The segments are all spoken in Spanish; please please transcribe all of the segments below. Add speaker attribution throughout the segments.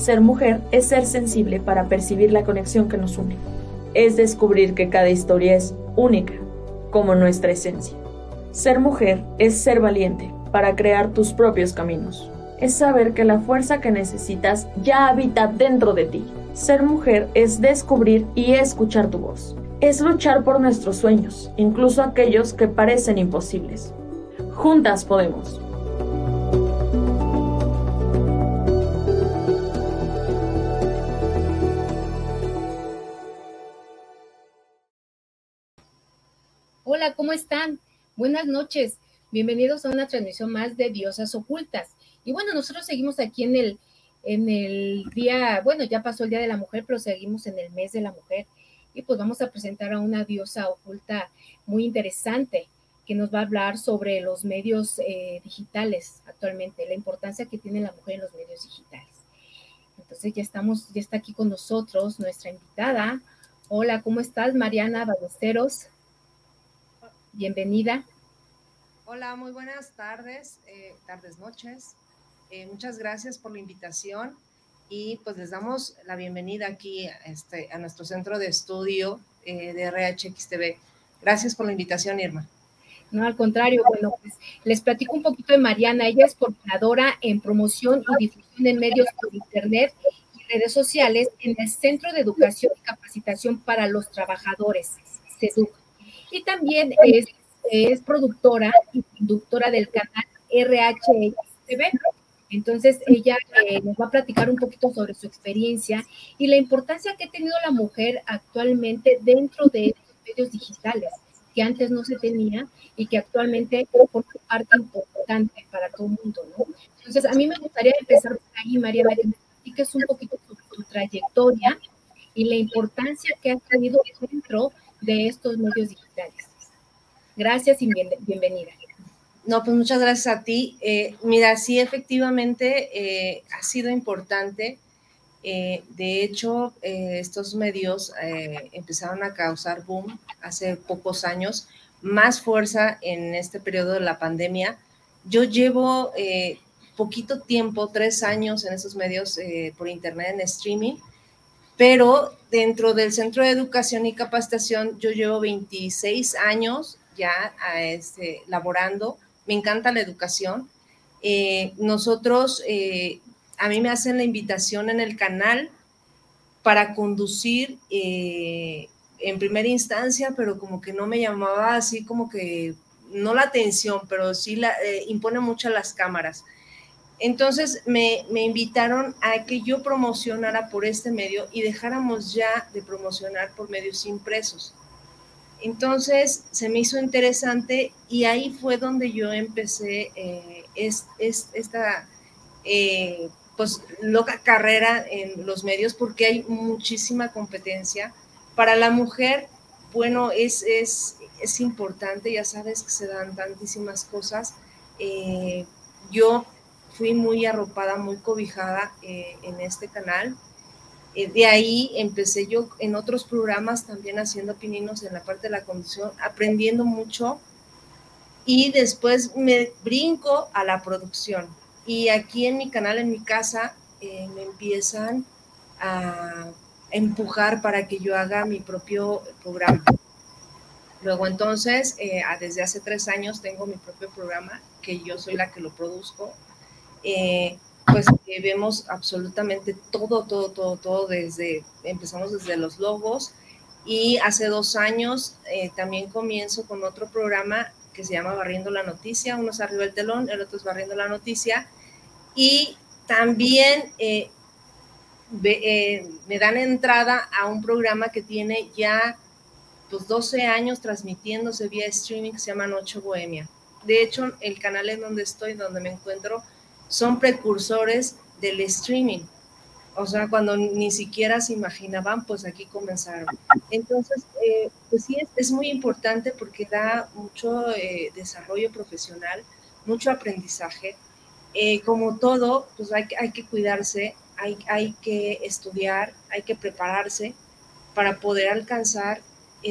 Speaker 1: Ser mujer es ser sensible para percibir la conexión que nos une. Es descubrir que cada historia es única, como nuestra esencia. Ser mujer es ser valiente para crear tus propios caminos. Es saber que la fuerza que necesitas ya habita dentro de ti. Ser mujer es descubrir y escuchar tu voz. Es luchar por nuestros sueños, incluso aquellos que parecen imposibles. Juntas podemos.
Speaker 2: ¿Cómo están? Buenas noches. Bienvenidos a una transmisión más de Diosas Ocultas. Y bueno, nosotros seguimos aquí en el, en el día, bueno, ya pasó el Día de la Mujer, pero seguimos en el mes de la mujer. Y pues vamos a presentar a una diosa oculta muy interesante que nos va a hablar sobre los medios eh, digitales actualmente, la importancia que tiene la mujer en los medios digitales. Entonces ya estamos, ya está aquí con nosotros nuestra invitada. Hola, ¿cómo estás, Mariana Ballesteros? Bienvenida.
Speaker 3: Hola, muy buenas tardes, eh, tardes, noches. Eh, muchas gracias por la invitación y pues les damos la bienvenida aquí este, a nuestro centro de estudio eh, de RHXTV. Gracias por la invitación, Irma.
Speaker 2: No, al contrario, bueno, pues les platico un poquito de Mariana. Ella es coordinadora en promoción y difusión de medios por Internet y redes sociales en el Centro de Educación y Capacitación para los Trabajadores, CEDUC y también es, es productora y conductora del canal RHTV. Entonces ella eh, nos va a platicar un poquito sobre su experiencia y la importancia que ha tenido la mujer actualmente dentro de estos medios digitales, que antes no se tenía y que actualmente forma parte importante para todo el mundo. ¿no? Entonces a mí me gustaría empezar por ahí, María, que me platiques un poquito sobre tu trayectoria y la importancia que has tenido dentro de estos medios digitales. Gracias y bienvenida.
Speaker 3: No, pues muchas gracias a ti. Eh, mira, sí, efectivamente eh, ha sido importante. Eh, de hecho, estos medios empezaron a causar boom hace pocos años, más fuerza en este periodo de la pandemia. Yo llevo poquito tiempo, tres años en esos medios por internet, en streaming, pero dentro del Centro de Educación y Capacitación yo llevo 26 años ya este, laborando, me encanta la educación. Eh, nosotros, eh, a mí me hacen la invitación en el canal para conducir eh, en primera instancia, pero como que no me llamaba así como que, no la atención, pero sí la, impone mucho las cámaras. Entonces me, invitaron a que yo promocionara por este medio y dejáramos ya de promocionar por medios impresos. Entonces se me hizo interesante y ahí fue donde yo empecé eh, esta eh, pues loca carrera en los medios porque hay muchísima competencia. Para la mujer, bueno, es, es, es importante, ya sabes que se dan tantísimas cosas. Eh, yo fui muy arropada, muy cobijada eh, en este canal. Eh, de ahí empecé yo en otros programas también haciendo pininos en la parte de la conducción, aprendiendo mucho y después me brinco a la producción. Y aquí en mi canal, en mi casa, eh, me empiezan a empujar para que yo haga mi propio programa. Luego entonces, desde hace tres años tengo mi propio programa, que yo soy la que lo produzco, eh, pues vemos absolutamente todo, todo, todo, todo desde, empezamos desde los logos y hace dos años eh, también comienzo con otro programa que se llama Barriendo la Noticia, uno es arriba del telón, el otro es Barriendo la Noticia y también eh, me dan entrada a un programa que tiene ya pues 12 años transmitiéndose vía streaming que se llama Noche Bohemia. De hecho, el canal en donde estoy, donde me encuentro, son precursores del streaming. O sea, cuando ni siquiera se imaginaban, pues aquí comenzaron. Entonces, eh, pues sí, es, muy importante porque da mucho eh, desarrollo profesional, mucho aprendizaje. Eh, como todo, pues hay, hay que cuidarse, hay, hay, que estudiar, hay que prepararse para poder alcanzar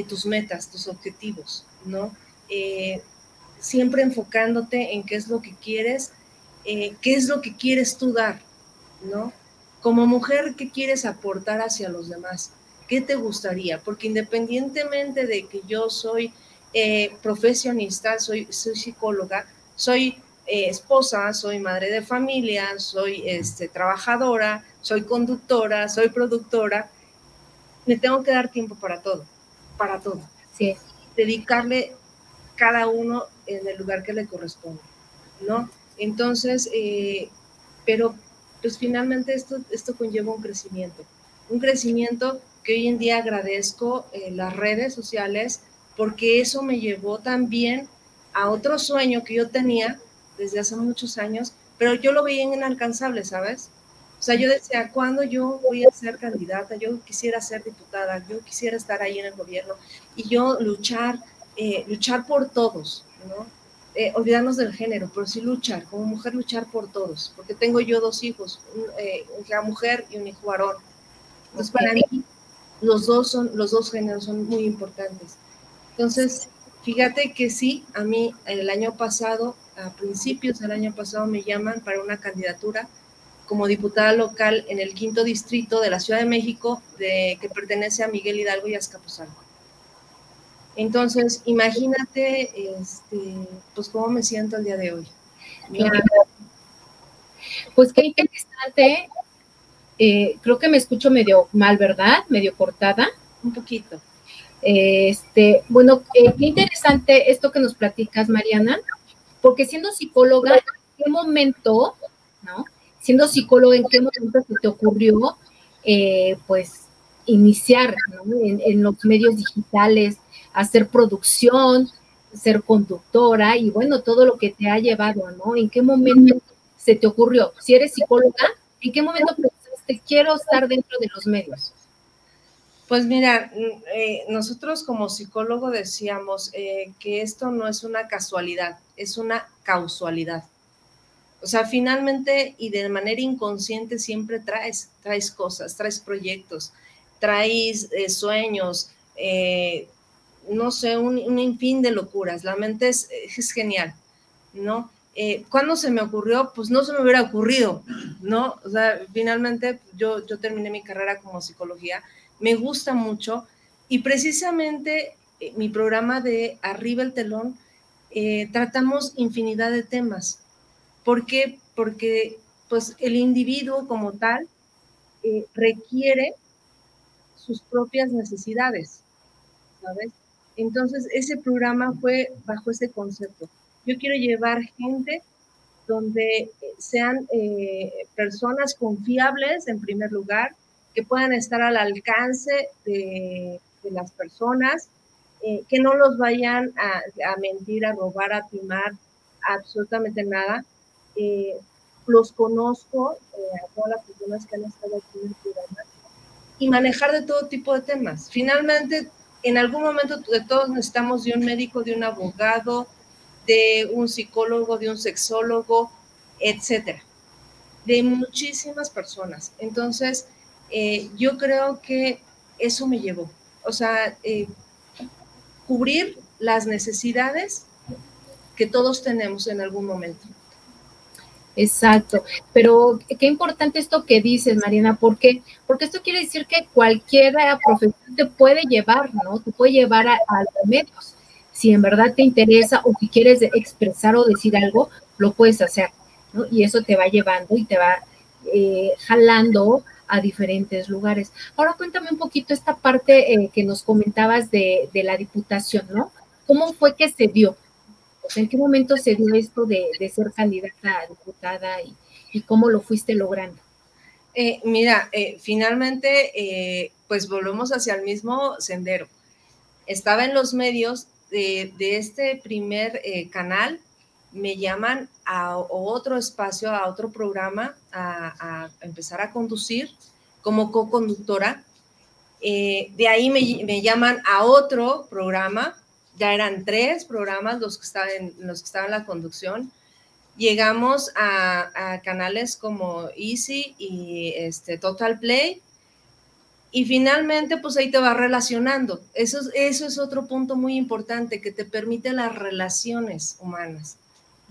Speaker 3: tus metas, tus objetivos, ¿no? siempre enfocándote en qué es lo que quieres eh, qué es lo que quieres tú dar, ¿no? como mujer, ¿qué quieres aportar hacia los demás? ¿Qué te gustaría? Porque independientemente de que yo soy eh, profesionista, soy, soy psicóloga, soy eh, esposa, soy madre de familia, soy este, trabajadora, soy conductora, soy productora, me tengo que dar tiempo para todo, para todo.
Speaker 2: Sí.
Speaker 3: Dedicarle cada uno en el lugar que le corresponde, ¿no? Entonces, eh, pero pues finalmente esto, esto conlleva un crecimiento, un crecimiento que hoy en día agradezco eh, las redes sociales porque eso me llevó también a otro sueño que yo tenía desde hace muchos años, pero yo lo veía inalcanzable, ¿sabes? O sea, yo decía, ¿cuándo yo voy a ser candidata? Yo quisiera ser diputada, yo quisiera estar ahí en el gobierno y yo luchar, eh, luchar por todos, ¿no? Eh, olvidarnos del género, pero sí luchar, como mujer luchar por todos, porque tengo yo dos hijos, eh, una mujer y un hijo varón. Entonces, para mí, los dos, son, los dos géneros son muy importantes. Entonces, fíjate que sí, a mí el año pasado, a principios del año pasado, me llaman para una candidatura como diputada local en el quinto distrito de la Ciudad de México, de, que pertenece a Miguel Hidalgo y Azcapotzalco. Entonces, imagínate, este, pues, cómo me siento el día de hoy.
Speaker 2: Pues qué interesante. Eh, creo que me escucho medio mal, ¿verdad? Medio cortada.
Speaker 3: Un poquito.
Speaker 2: Este, bueno, eh, qué interesante esto que nos platicas, Mariana, porque siendo psicóloga, ¿en qué momento, no? Siendo psicóloga, ¿en qué momento se te ocurrió, eh, pues, iniciar en, los medios digitales, hacer producción, ser conductora y bueno, todo lo que te ha llevado, ¿no? ¿En qué momento se te ocurrió? Si eres psicóloga, ¿en qué momento pensaste quiero estar dentro de los medios?
Speaker 3: Pues mira, mm, eh, nosotros como psicólogo decíamos eh, que esto no es una casualidad, es una causalidad. O sea, finalmente y de manera inconsciente siempre traes, traes cosas, traes proyectos, traes eh, sueños, no sé, un, un, infín de locuras. La mente es, es genial, ¿no? Eh, ¿Cuándo se me ocurrió? Pues no se me hubiera ocurrido, ¿no? O sea, finalmente yo, yo terminé mi carrera como psicología, me gusta mucho y precisamente eh, mi programa de Arriba el Telón eh, tratamos infinidad de temas. ¿Por qué? Porque pues el individuo como tal requiere sus propias necesidades, ¿sabes? Entonces, ese programa fue bajo ese concepto. Yo quiero llevar gente donde sean eh, personas confiables, en primer lugar, que puedan estar al alcance de, las personas, eh, que no los vayan a, mentir, a robar, a timar, absolutamente nada. Eh, los conozco, a todas las personas que han estado aquí en el programa, y manejar de todo tipo de temas. Finalmente, en algún momento de todos necesitamos de un médico, de un abogado, de un psicólogo, de un sexólogo, etcétera, de muchísimas personas. Entonces, eh, yo creo que eso me llevó, o sea, eh, cubrir las necesidades que todos tenemos en algún momento.
Speaker 2: Exacto, pero qué importante esto que dices, Mariana, ¿por qué? Porque esto quiere decir que cualquier profesión te puede llevar, ¿no? Te puede llevar a, los medios. Si en verdad te interesa o si quieres expresar o decir algo, lo puedes hacer, ¿no? Y eso te va llevando y te va eh, jalando a diferentes lugares. Ahora cuéntame un poquito esta parte eh, que nos comentabas de, de la diputación, ¿no? ¿Cómo fue que se dio? ¿En qué momento se dio esto de, ser candidata a diputada y, cómo lo fuiste logrando?
Speaker 3: Eh, mira, eh, finalmente, eh, pues volvemos hacia el mismo sendero. Estaba en los medios de, este primer canal, me llaman a, otro espacio, a otro programa, a, empezar a conducir como co-conductora. de ahí me, me llaman a otro programa ya eran tres programas los que estaban en, los que estaban en la conducción. Llegamos a, canales como Easy y este, Total Play. Y finalmente, pues ahí te vas relacionando. Eso, eso es otro punto muy importante que te permite las relaciones humanas.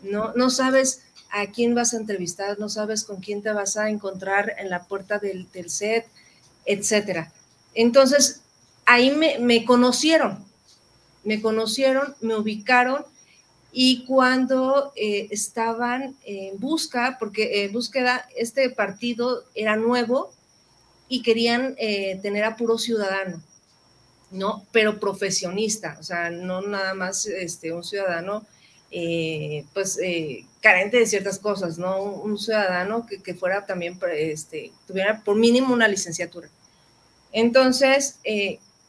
Speaker 3: No, no sabes a quién vas a entrevistar, no sabes con quién te vas a encontrar en la puerta del, del set, etcétera. Entonces, ahí me, me conocieron, me conocieron, me ubicaron y cuando eh, estaban en busca, porque en búsqueda, este partido era nuevo y querían eh, tener a puro ciudadano, ¿no? Pero profesionista, o sea, no nada más este, un ciudadano, eh, pues, carente de ciertas cosas, ¿no? Un, ciudadano que, fuera también, este, tuviera por mínimo una licenciatura. Entonces,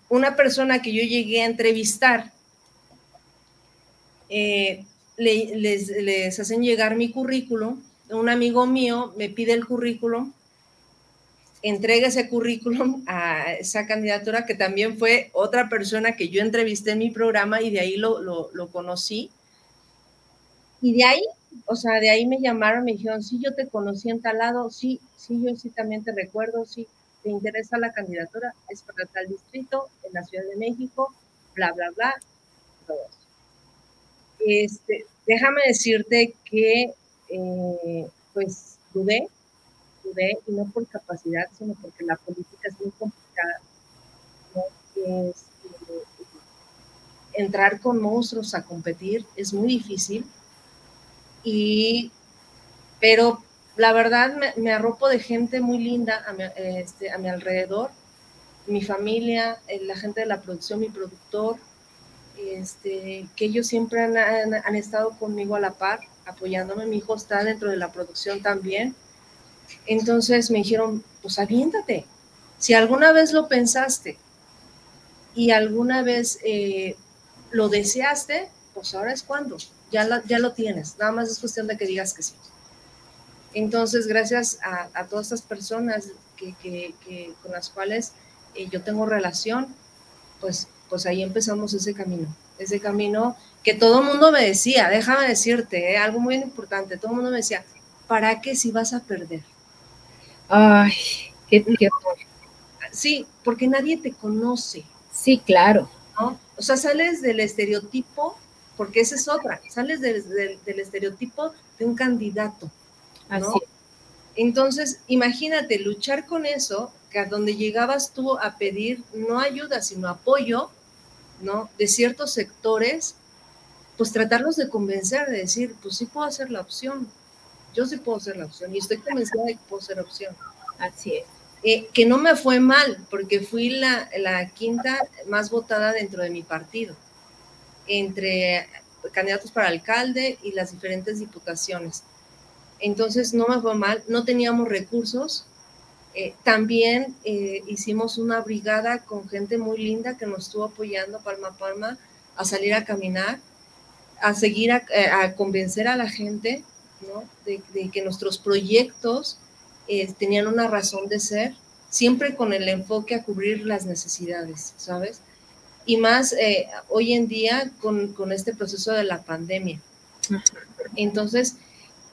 Speaker 3: una persona que yo llegué a entrevistar, eh, les, hacen llegar mi currículum, un amigo mío me pide el currículum, entrega ese currículum a esa candidatura que también fue otra persona que yo entrevisté en mi programa y de ahí lo, lo, conocí. Y de ahí, o sea, de ahí me llamaron, me dijeron, sí, yo te conocí en tal lado, sí, sí, yo sí también te recuerdo, sí, te interesa la candidatura, es para tal distrito, en la Ciudad de México, bla, bla, bla, todo eso. Este, déjame decirte que, eh, pues, dudé, dudé, y no por capacidad, sino porque la política es muy complicada. Este, entrar con monstruos a competir es muy difícil, y, pero la verdad me, arropo de gente muy linda a mi, este, alrededor, mi familia, eh, la gente de la producción, mi productor, este, que ellos siempre han, estado conmigo a la par, apoyándome. Mi hijo está dentro de la producción también. Entonces me dijeron, pues aviéntate. Si alguna vez lo pensaste y alguna vez eh, lo deseaste, pues ahora es cuando. Ya, ya lo tienes. Nada más es cuestión de que digas que sí. Entonces, gracias a, todas estas personas que, con las cuales eh, yo tengo relación, pues pues ahí empezamos ese camino, ese camino que todo el mundo me decía, déjame decirte, ¿eh? algo muy importante, todo el mundo me decía, ¿para qué si vas a perder?
Speaker 2: Ay, qué,
Speaker 3: Sí, porque nadie te conoce.
Speaker 2: Sí, claro.
Speaker 3: ¿no? O sea, sales del estereotipo, porque esa es otra, sales del, estereotipo de un candidato. Así. Entonces, imagínate luchar con eso, que a donde llegabas tú a pedir no ayuda, sino apoyo, ¿no? De ciertos sectores, pues tratarlos de convencer, de decir, pues sí puedo hacer la opción, yo sí puedo hacer la opción y estoy convencida de que puedo hacer opción.
Speaker 2: Así es.
Speaker 3: Eh, que no me fue mal, porque fui la, la quinta más votada dentro de mi partido, entre candidatos para alcalde y las diferentes diputaciones. Entonces no me fue mal, no teníamos recursos, eh, también eh, hicimos una brigada con gente muy linda que nos estuvo apoyando palma a palma a salir a caminar, a seguir a, eh, convencer a la gente de, que nuestros proyectos tenían una razón de ser, siempre con el enfoque a cubrir las necesidades, ¿sabes? Y más hoy en día con, con, este proceso de la pandemia. Entonces,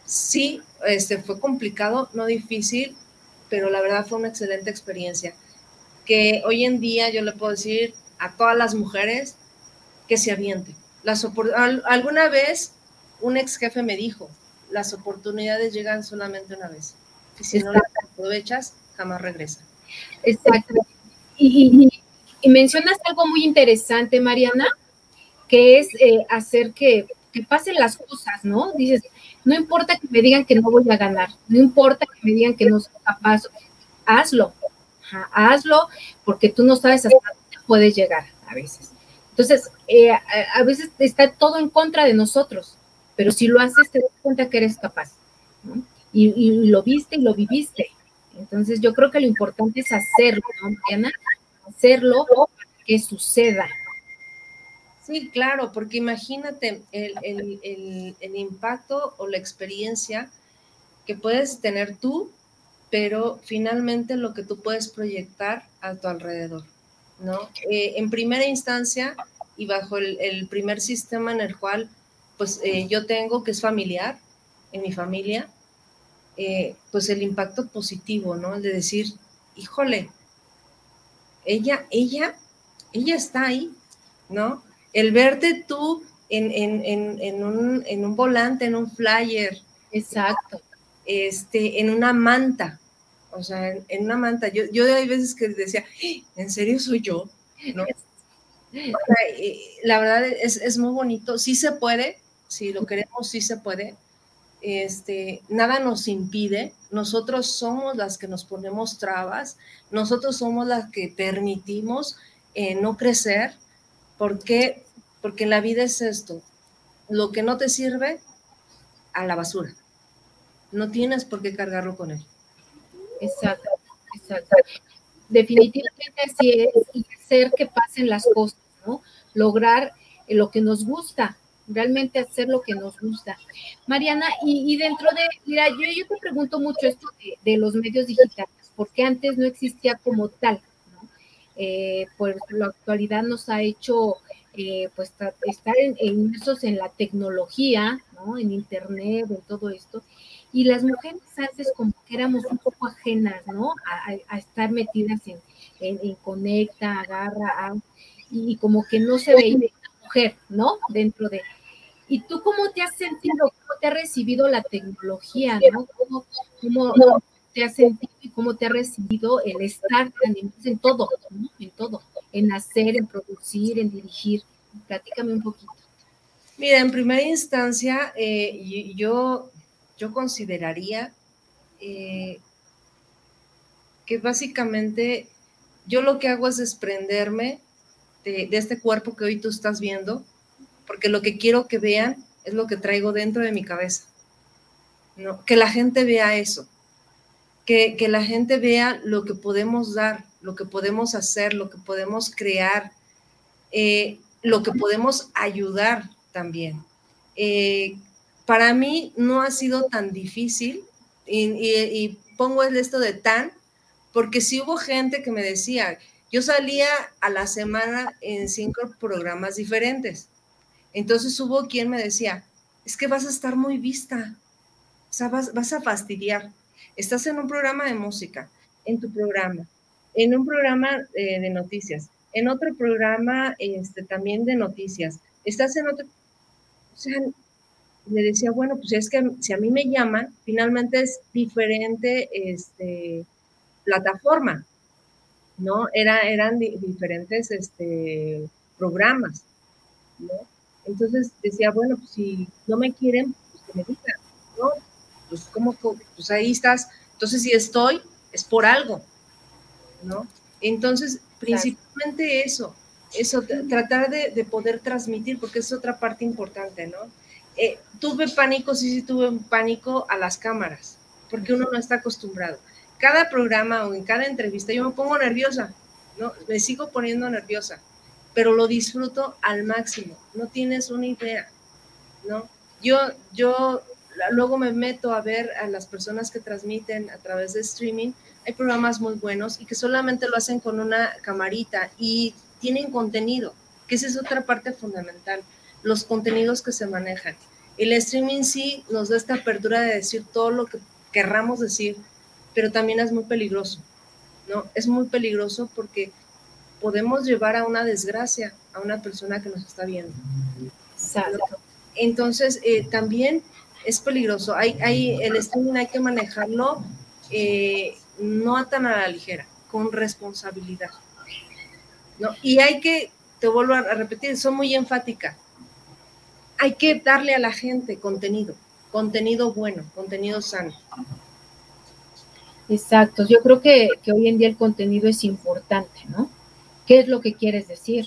Speaker 3: sí, este, fue complicado, no difícil, pero la verdad fue una excelente experiencia. Que hoy en día yo le puedo decir a todas las mujeres que se avienten. Las alguna vez un ex jefe me dijo, las oportunidades llegan solamente una vez. Y si no las aprovechas, jamás regresa.
Speaker 2: Exacto. Y, mencionas algo muy interesante, Mariana, que es eh, hacer que, que, pasen las cosas, ¿no? Dices, no importa que me digan que no voy a ganar, no importa que me digan que no soy capaz, hazlo, hazlo, porque tú no sabes hasta dónde puedes llegar a veces. Entonces, eh, a, veces está todo en contra de nosotros, pero si lo haces te das cuenta que eres capaz. Y, lo viste y lo viviste. Entonces, yo creo que lo importante es hacerlo, ¿no, Mariana? Hacerlo para que suceda.
Speaker 3: Sí, claro, porque imagínate el, impacto o la experiencia que puedes tener tú, pero finalmente lo que tú puedes proyectar a tu alrededor, ¿no? Eh, en primera instancia y bajo el, primer sistema en el cual, pues eh, yo tengo, que es familiar, en mi familia, eh, pues el impacto positivo, ¿no? El de decir, híjole, ella, ella, ella está ahí, ¿no? El verte tú en, un, volante, en un flyer,
Speaker 2: Exacto.
Speaker 3: Este, en una manta, o sea, en, una manta. Yo, yo hay veces que decía, ¿en serio soy yo? ¿No? la verdad es, es, muy bonito, sí se puede, si lo queremos, sí se puede. Este, nada nos impide, nosotros somos las que nos ponemos trabas, nosotros somos las que permitimos eh, no crecer, porque porque la vida es esto, lo que no te sirve, a la basura. No tienes por qué cargarlo con él.
Speaker 2: Exacto, exacto. Definitivamente así es, y hacer que pasen las cosas, ¿no? Lograr lo que nos gusta, realmente hacer lo que nos gusta. Mariana, y, dentro de, mira, yo, yo, te pregunto mucho esto de, los medios digitales, porque antes no existía como tal, ¿no? Eh, pues la actualidad nos ha hecho eh, pues estar en, inmersos en la tecnología, ¿no? En internet, en todo esto. Y las mujeres antes como que éramos un poco ajenas, ¿no? A, estar metidas en, en, Conecta, Agarra, y, como que no se veía una mujer, ¿no? Dentro de... ¿Y tú cómo te has sentido? ¿Cómo te ha recibido la tecnología, ¿no? ¿Cómo, cómo te has sentido y cómo te ha recibido el estar en todo. En todo en hacer, en producir, en dirigir. Platícame un poquito.
Speaker 3: Mira, en primera instancia, eh, yo, yo consideraría eh, que básicamente yo lo que hago es desprenderme de, este cuerpo que hoy tú estás viendo, porque lo que quiero que vean es lo que traigo dentro de mi cabeza. Que la gente vea eso, que, la gente vea lo que podemos dar, lo que podemos hacer, lo que podemos crear, eh, lo que podemos ayudar también. Eh, para mí no ha sido tan difícil y, pongo esto de tan, porque sí hubo gente que me decía, yo salía a la semana en cinco programas diferentes. Entonces hubo quien me decía, es que vas a estar muy vista, o sea, vas a fastidiar. Estás en un programa de música, en tu programa, en un programa eh, de noticias, en otro programa este, también de noticias, estás en otro, o sea, le decía, bueno, pues es que si a mí me llaman, finalmente es diferente este, plataforma, ¿no? Era, eran diferentes este, programas, ¿no? Entonces decía, bueno, pues si no me quieren, pues que me digan, ¿no? Pues como, pues ahí estás. Entonces si estoy, es por algo, ¿no? Entonces, principalmente eso, eso, tratar de, poder transmitir, porque es otra parte importante, ¿no? Eh, tuve pánico, sí, sí, tuve un pánico a las cámaras, porque uno no está acostumbrado. Cada programa o en cada entrevista yo me pongo nerviosa, ¿no? Me sigo poniendo nerviosa, pero lo disfruto al máximo, no tienes una idea, ¿no? Yo, yo luego me meto a ver a las personas que transmiten a través de streaming hay programas muy buenos y que solamente lo hacen con una camarita y tienen contenido, que esa es otra parte fundamental, los contenidos que se manejan. El streaming sí nos da esta apertura de decir todo lo que querramos decir, pero también es muy peligroso, ¿no? Es muy peligroso porque podemos llevar a una desgracia a una persona que nos está viendo. Entonces, eh, también es peligroso. Hay, hay, el streaming hay que manejarlo eh, no tan a la ligera, con responsabilidad. ¿no? Y hay que, te vuelvo a repetir, soy muy enfática, hay que darle a la gente contenido, contenido bueno, contenido sano.
Speaker 2: Exacto, yo creo que, hoy en día el contenido es importante, ¿no? ¿Qué es lo que quieres decir?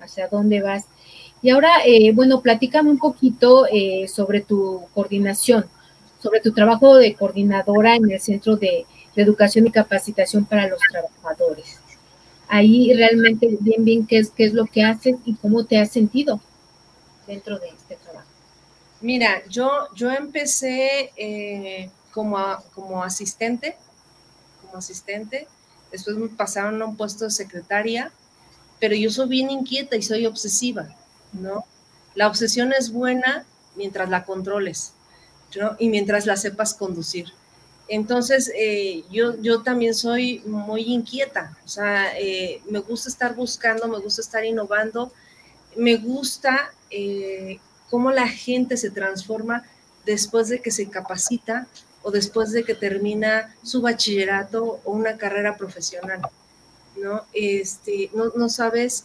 Speaker 2: ¿Hacia dónde vas? Y ahora, eh, bueno, platícame un poquito eh, sobre tu coordinación, sobre tu trabajo de coordinadora en el Centro de, educación y capacitación para los trabajadores. Ahí realmente bien, bien qué es, qué es lo que haces y cómo te has sentido dentro de este trabajo.
Speaker 3: Mira, yo, yo empecé eh, como, como asistente, como asistente, después me pasaron a un puesto de secretaria, pero yo soy bien inquieta y soy obsesiva, ¿no? La obsesión es buena mientras la controles, ¿no? Y mientras la sepas conducir. Entonces, eh, yo, yo también soy muy inquieta, o sea, eh, me gusta estar buscando, me gusta estar innovando, me gusta eh, cómo la gente se transforma después de que se capacita o después de que termina su bachillerato o una carrera profesional, ¿no? Este, no, sabes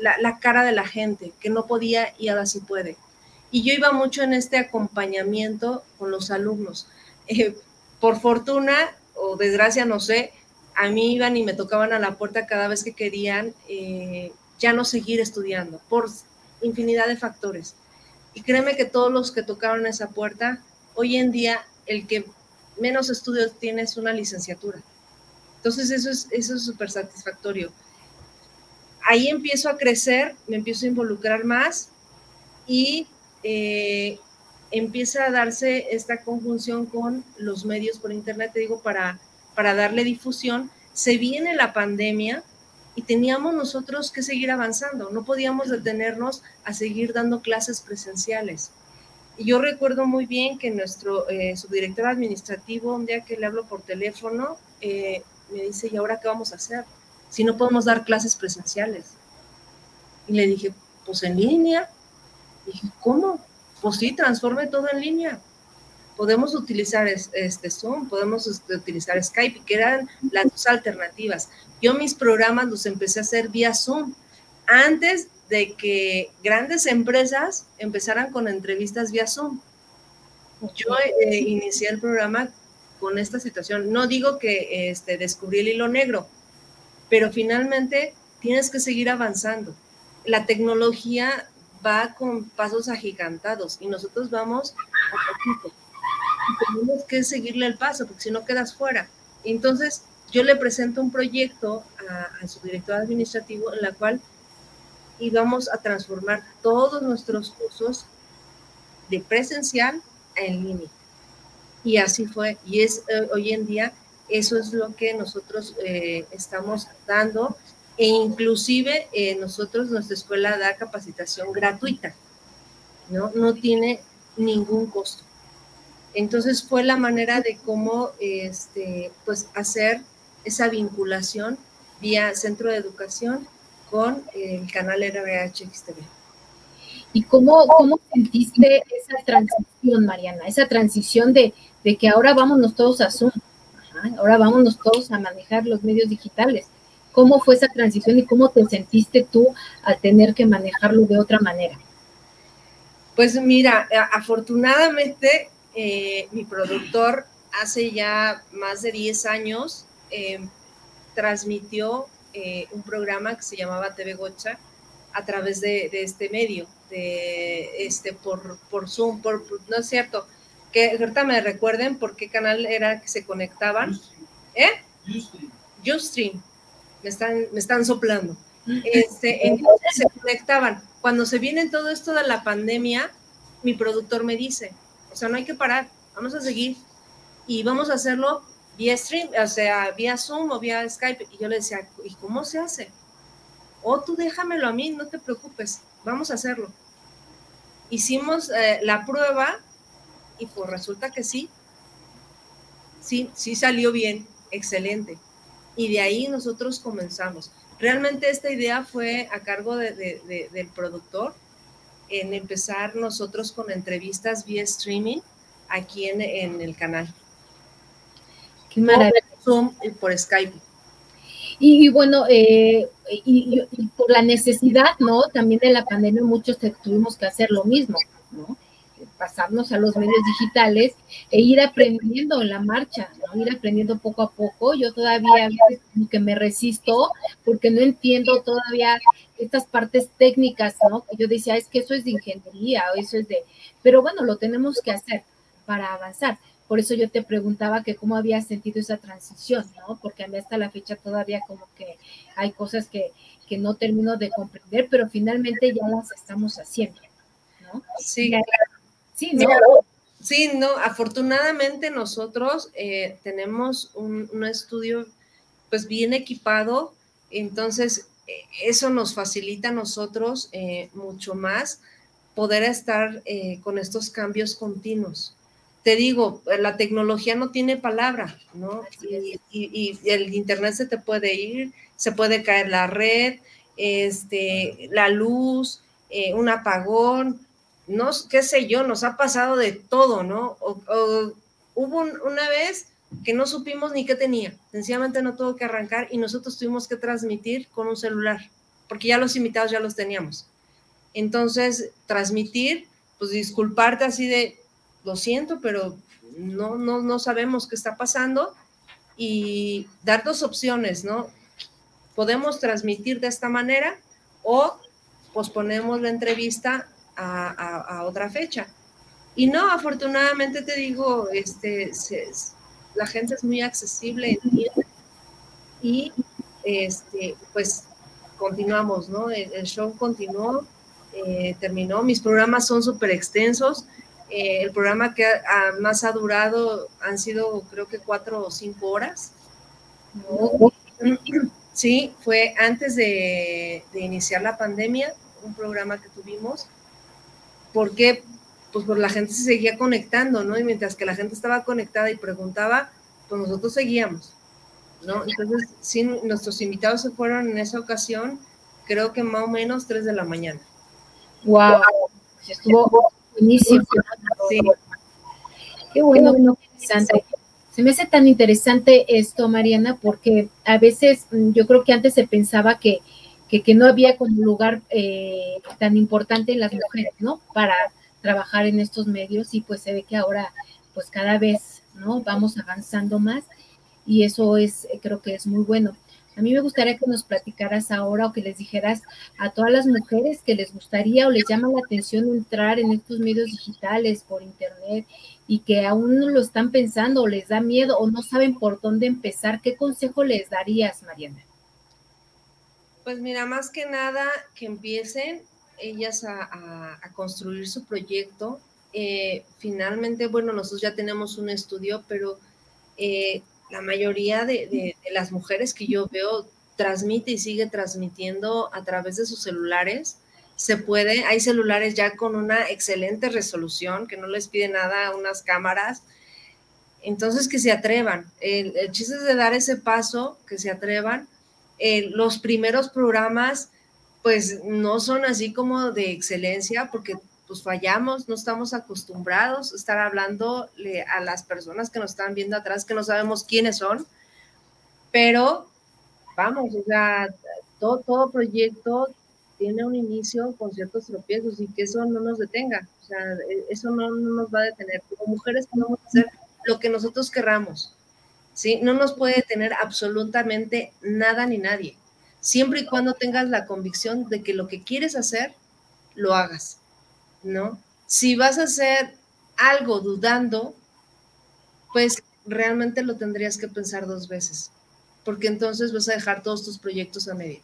Speaker 3: la, cara de la gente, que no podía y ahora sí puede. Y yo iba mucho en este acompañamiento con los alumnos. Eh, por fortuna o desgracia, no sé, a mí iban y me tocaban a la puerta cada vez que querían eh, ya no seguir estudiando, por infinidad de factores. Y créeme que todos los que tocaron esa puerta, hoy en día el que menos estudios tiene es una licenciatura. Entonces eso es eso es súper satisfactorio. Ahí empiezo a crecer, me empiezo a involucrar más y eh, empieza a darse esta conjunción con los medios por internet, te digo, para, para darle difusión. Se viene la pandemia, y teníamos nosotros que seguir avanzando, no podíamos detenernos a seguir dando clases presenciales. Y yo recuerdo muy bien que nuestro eh, subdirector administrativo, un día que le hablo por teléfono, eh, me dice, ¿y ahora qué vamos a hacer? Si no podemos dar clases presenciales. Y le dije, pues en línea. Y dije, ¿cómo? Pues sí, transforme todo en línea. Podemos utilizar este Zoom, podemos este, utilizar Skype, que eran las dos alternativas. Yo mis programas los empecé a hacer vía Zoom antes de que grandes empresas empezaran con entrevistas vía Zoom. Yo eh, inicié el programa con esta situación. No digo que este, descubrí el hilo negro, pero finalmente tienes que seguir avanzando. La tecnología va con pasos agigantados y nosotros vamos a poquito. Y tenemos que seguirle el paso, porque si no quedas fuera. Entonces, yo le presento un proyecto a, su director administrativo en la cual íbamos a transformar todos nuestros cursos de presencial en línea. Y así fue. Y es eh, hoy en día, eso es lo que nosotros eh, estamos dando. E inclusive eh, nosotros, nuestra escuela da capacitación gratuita, ¿no? No tiene ningún costo. Entonces fue la manera de cómo este, pues hacer esa vinculación vía centro de educación con el canal RBHXTV.
Speaker 2: ¿Y cómo, cómo sentiste esa transición, Mariana? Esa transición de, de que ahora vámonos todos a Zoom, ahora vámonos todos a manejar los medios digitales. ¿Cómo fue esa transición y cómo te sentiste tú al tener que manejarlo de otra manera?
Speaker 3: Pues mira, afortunadamente eh, mi productor hace ya más de 10 años Em, transmitió eh, un programa que se llamaba TV Gocha a través de, este medio, de este por, por Zoom, por, no es cierto, que ahorita me recuerden por qué canal era que se conectaban. ¿Eh? Ustream. Me están, me están soplando. Este, entonces se conectaban. Cuando se viene todo esto de la pandemia, mi productor me dice, o sea, no hay que parar, vamos a seguir y vamos a hacerlo vía stream, o sea, vía Zoom o vía Skype. Y yo le decía, ¿y cómo se hace? O oh, tú déjamelo a mí, no te preocupes, vamos a hacerlo. Hicimos eh, la prueba y pues resulta que sí, sí, sí salió bien, excelente. Y de ahí nosotros comenzamos. Realmente esta idea fue a cargo del productor en empezar nosotros con entrevistas vía streaming aquí en el canal.
Speaker 2: Qué maravilla.
Speaker 3: Zoom y por Skype.
Speaker 2: Y, bueno, eh, y, por la necesidad, ¿no? También de la pandemia, muchos tuvimos que hacer lo mismo, ¿no? Pasarnos a los medios digitales e ir aprendiendo en la marcha, ¿no? Ir aprendiendo poco a poco. Yo todavía como que me resisto porque no entiendo todavía estas partes técnicas, ¿no? Yo decía, es que eso es de ingeniería o eso es de... Pero bueno, lo tenemos que hacer para avanzar. Por eso yo te preguntaba que cómo habías sentido esa transición, ¿no? Porque a mí hasta la fecha todavía como que hay cosas que, no termino de comprender, pero finalmente ya las estamos haciendo, ¿no?
Speaker 3: Sí. Sí, ¿no? Sí, no, afortunadamente nosotros eh, tenemos un, estudio pues bien equipado, entonces eh, eso nos facilita a nosotros eh, mucho más poder estar con estos cambios continuos te digo, la tecnología no tiene palabra, ¿no? Y, el internet se te puede ir, se puede caer la red, este, la luz, eh, un apagón, no, qué sé yo, nos ha pasado de todo, ¿no? O, hubo una vez que no supimos ni qué tenía, sencillamente no tuvo que arrancar y nosotros tuvimos que transmitir con un celular, porque ya los invitados ya los teníamos. Entonces, transmitir, pues disculparte así de, lo siento, pero no, no, no sabemos qué está pasando y dar dos opciones, ¿no? Podemos transmitir de esta manera o posponemos la entrevista a, otra fecha. Y no, afortunadamente te digo, este, la gente es muy accesible y este, pues continuamos, ¿no? El, show continuó, eh, terminó, mis programas son súper extensos, eh, el programa que más ha durado han sido creo que cuatro o cinco horas. Sí, fue antes de, de iniciar la pandemia, un programa que tuvimos porque pues, pues la gente se seguía conectando, ¿no? Y mientras que la gente estaba conectada y preguntaba, pues nosotros seguíamos, ¿no? Entonces, sí, nuestros invitados se fueron en esa ocasión, creo que más o menos 3 de la mañana.
Speaker 2: ¡Wow! Estuvo buenísimo. Sí. Qué bueno, qué interesante. Se me hace tan interesante esto, Mariana, porque a veces mm, yo creo que antes se pensaba que que, no había como lugar eh, tan importante en las mujeres, ¿no? Para trabajar en estos medios y pues se ve que ahora pues cada vez, ¿no? Vamos avanzando más y eso es, creo que es muy bueno. A mí me gustaría que nos platicaras ahora o que les dijeras a todas las mujeres que les gustaría o les llama la atención entrar en estos medios digitales por internet y que aún no lo están pensando o les da miedo o no saben por dónde empezar, ¿qué consejo les darías, Mariana?
Speaker 3: Pues mira, más que nada que empiecen ellas a, construir su proyecto. Eh, finalmente, bueno, nosotros ya tenemos un estudio, pero eh, la mayoría de, las mujeres que yo veo transmite y sigue transmitiendo a través de sus celulares. Se puede, hay celulares ya con una excelente resolución, que no les pide nada a unas cámaras. Entonces, que se atrevan. El, el chiste es de dar ese paso, que se atrevan los primeros programas pues no son así como de excelencia porque pues fallamos, no estamos acostumbrados a estar hablando a las personas que nos están viendo atrás, que no sabemos quiénes son, pero vamos, o sea, todo, todo proyecto tiene un inicio con ciertos tropiezos y que eso no nos detenga, o sea, e, eso no, no nos va a detener. Como mujeres podemos hacer lo que nosotros querramos, ¿sí? No nos puede tener absolutamente nada ni nadie, siempre y cuando tengas la convicción de que lo que quieres hacer, lo hagas, ¿no? Si vas a hacer algo dudando, pues realmente lo tendrías que pensar dos veces, porque entonces vas a dejar todos tus proyectos a medio.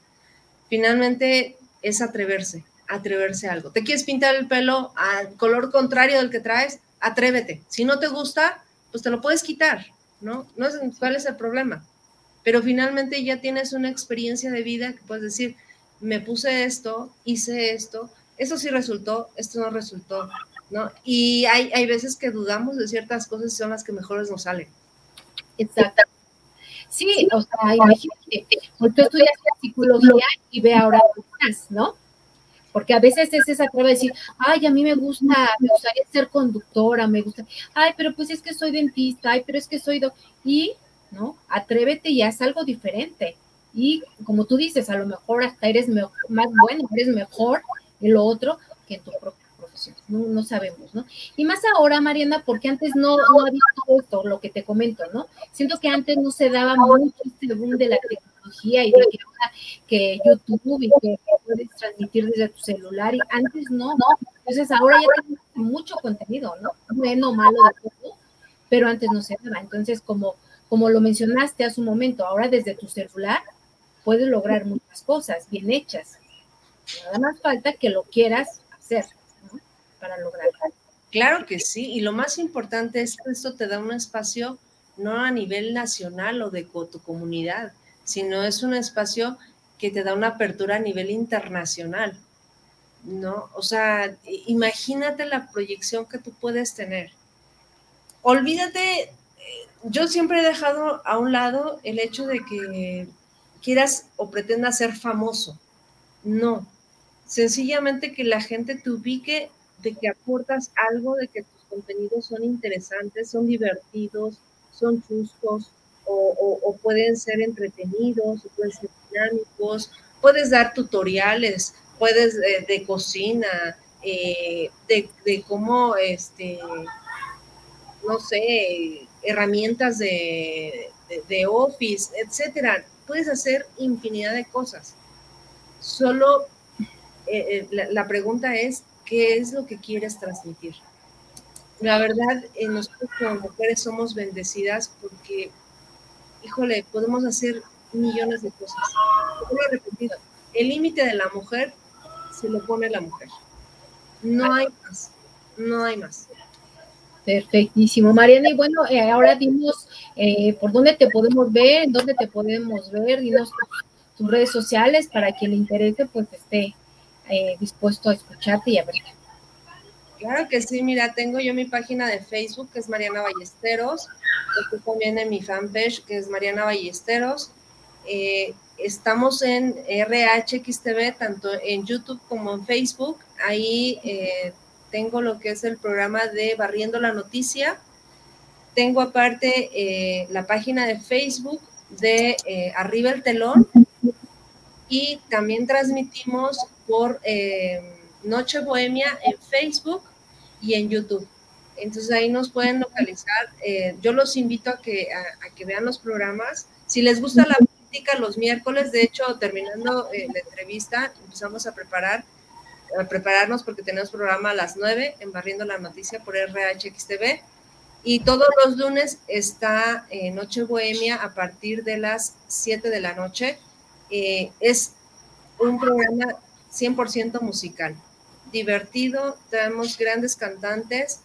Speaker 3: Finalmente es atreverse, atreverse a algo. ¿Te quieres pintar el pelo al color contrario del que traes? Atrévete. Si no te gusta, pues te lo puedes quitar, ¿no? No es cuál es el problema. Pero finalmente ya tienes una experiencia de vida que puedes decir, me puse esto, hice esto, eso sí resultó, esto no resultó, ¿no? Y hay, hay veces que dudamos de ciertas cosas y son las que mejores nos salen.
Speaker 2: Exacto. Sí, o sea, imagínate, tú estudias psicología y ve ahora ¿no? Porque a veces es esa prueba de decir, ay, a mí me gusta, me gustaría ser conductora, me gusta, ay, pero pues es que soy dentista, ay, pero es que soy, do y, ¿no? Atrévete y haz algo diferente. Y como tú dices, a lo mejor hasta eres más bueno, eres mejor en lo otro que tu propia No, sabemos, ¿no? Y más ahora, Mariana, porque antes no, no había todo esto, lo que te comento, ¿no? Siento que antes no se daba mucho este boom de la tecnología y de que, YouTube y que puedes transmitir desde tu celular y antes no, ¿no? Entonces ahora ya tienes mucho contenido, ¿no? Bueno malo de todo, pero antes no se daba. Entonces, como, como lo mencionaste hace un momento, ahora desde tu celular puedes lograr muchas cosas bien hechas. Nada más falta que lo quieras hacer. Para lograrlo.
Speaker 3: Claro que sí, y lo más importante es que esto te da un espacio no a nivel nacional o de tu comunidad, sino es un espacio que te da una apertura a nivel internacional, ¿no? O sea, imagínate la proyección que tú puedes tener. Olvídate, eh, yo siempre he dejado a un lado el hecho de que quieras o pretendas ser famoso. No, sencillamente que la gente te ubique de que aportas algo, de que tus contenidos son interesantes, son divertidos, son justos o, pueden ser entretenidos, o pueden ser dinámicos, puedes dar tutoriales, puedes de, cocina, eh, de, cómo, este, no sé, herramientas de, de, Office, etcétera. Puedes hacer infinidad de cosas. Solo eh, eh, la, pregunta es, ¿qué es lo que quieres transmitir? La verdad, nosotros como mujeres somos bendecidas porque, híjole, podemos hacer millones de cosas. Como he repetido, el límite de la mujer se lo pone la mujer. No hay más, no hay más.
Speaker 2: Perfectísimo, Mariana. Y bueno, eh, ahora dinos eh, por dónde te podemos ver, dónde te podemos ver, dinos tus, redes sociales para quien le interese, pues esté eh, dispuesto a escucharte y a verte.
Speaker 3: Claro que sí, mira, tengo yo mi página de Facebook, que es Mariana Ballesteros, estoy también en mi fanpage, que es Mariana Ballesteros. estamos en RHXTV, tanto en YouTube como en Facebook. Ahí tengo lo que es el programa de Barriendo la Noticia, tengo aparte eh, la página de Facebook de eh, Arriba el Telón y también transmitimos por eh, Noche Bohemia en Facebook y en YouTube. Entonces ahí nos pueden localizar. yo los invito a que, a, que vean los programas. Si les gusta la política, los miércoles, de hecho, terminando la entrevista, empezamos a preparar a prepararnos porque tenemos programa a las 9 en Barriendo la Noticia por RHXTV. Y todos los lunes está eh, Noche Bohemia a partir de las 7 de la noche. Eh, es un programa 100% musical, divertido, tenemos grandes cantantes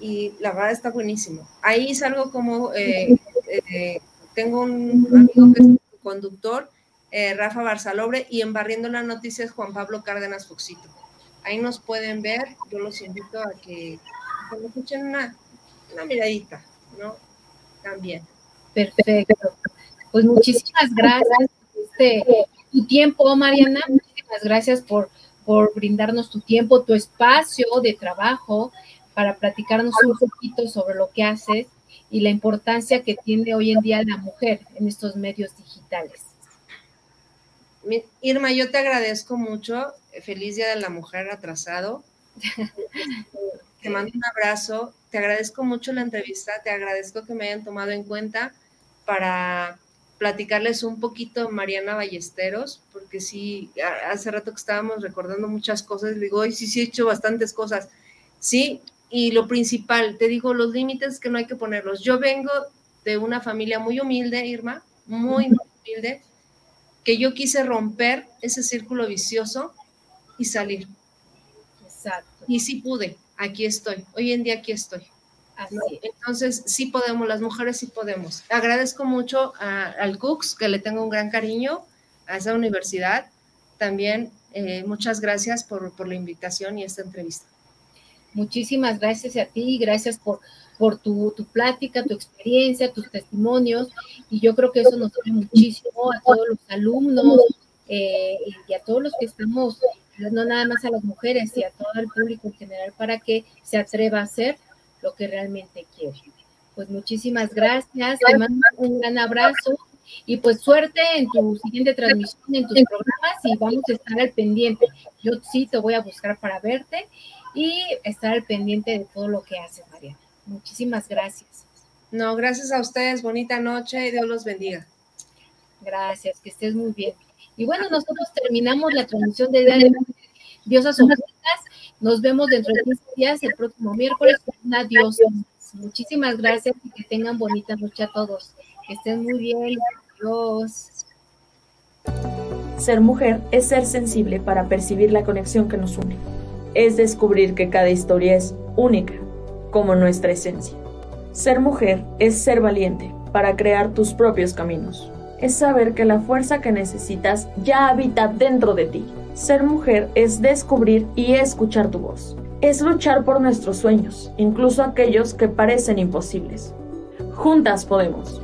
Speaker 3: y la verdad está buenísimo. Ahí salgo como, eh, tengo un amigo que es conductor, Rafa Barzalobre, y en Barriendo la Noticia es Juan Pablo Cárdenas Foxito. Ahí nos pueden ver. Yo los invito a que, me escuchen una, una miradita, ¿no? También.
Speaker 2: Perfecto. Pues muchísimas gracias por este, tu tiempo, Mariana. Muchísimas gracias por, por brindarnos tu tiempo, tu espacio de trabajo para platicarnos un poquito sobre lo que haces y la importancia que tiene hoy en día la mujer en estos medios digitales.
Speaker 3: Irma, yo te agradezco mucho. Feliz Día de la Mujer atrasado. te mando un abrazo. Te agradezco mucho la entrevista. Te agradezco que me hayan tomado en cuenta para platicarles un poquito Mariana Ballesteros, porque sí, hace rato que estábamos recordando muchas cosas, digo, hoy sí, sí he hecho bastantes cosas. Sí, y lo principal, te digo, los límites que no hay que ponerlos. Yo vengo de una familia muy humilde, Irma, muy, muy humilde, que yo quise romper ese círculo vicioso y salir. Exacto. Y sí pude, aquí estoy, hoy en día aquí estoy. Entonces, sí podemos, las mujeres sí podemos. Agradezco mucho al Cooks, que le tengo un gran cariño, a esa universidad. También eh, muchas gracias por, por la invitación y esta entrevista.
Speaker 2: Muchísimas gracias a ti, gracias por, por tu, tu, plática, tu experiencia, tus testimonios, y yo creo que eso nos sirve muchísimo a todos los alumnos eh, y a todos los que estamos, no nada más a las mujeres, y a todo el público en general, para que se atreva a hacer lo que realmente quiere. Pues muchísimas gracias, te mando un gran abrazo y pues suerte en tu siguiente transmisión, en tus programas y vamos a estar al pendiente. Yo sí te voy a buscar para verte y estar al pendiente de todo lo que haces, Mariana. Muchísimas gracias.
Speaker 3: No, gracias a ustedes. Bonita noche y Dios los bendiga.
Speaker 2: Gracias, que estés muy bien. Y bueno, nosotros terminamos la transmisión de Día de Diosas Ocultas. Nos vemos dentro de 15 días, el próximo miércoles, diosa. Muchísimas gracias y que tengan bonita noche a todos. Que estén muy bien. Adiós.
Speaker 1: Ser mujer es ser sensible para percibir la conexión que nos une. Es descubrir que cada historia es única como nuestra esencia. Ser mujer es ser valiente para crear tus propios caminos. Es saber que la fuerza que necesitas ya habita dentro de ti. Ser mujer es descubrir y escuchar tu voz. Es luchar por nuestros sueños, incluso aquellos que parecen imposibles. Juntas podemos.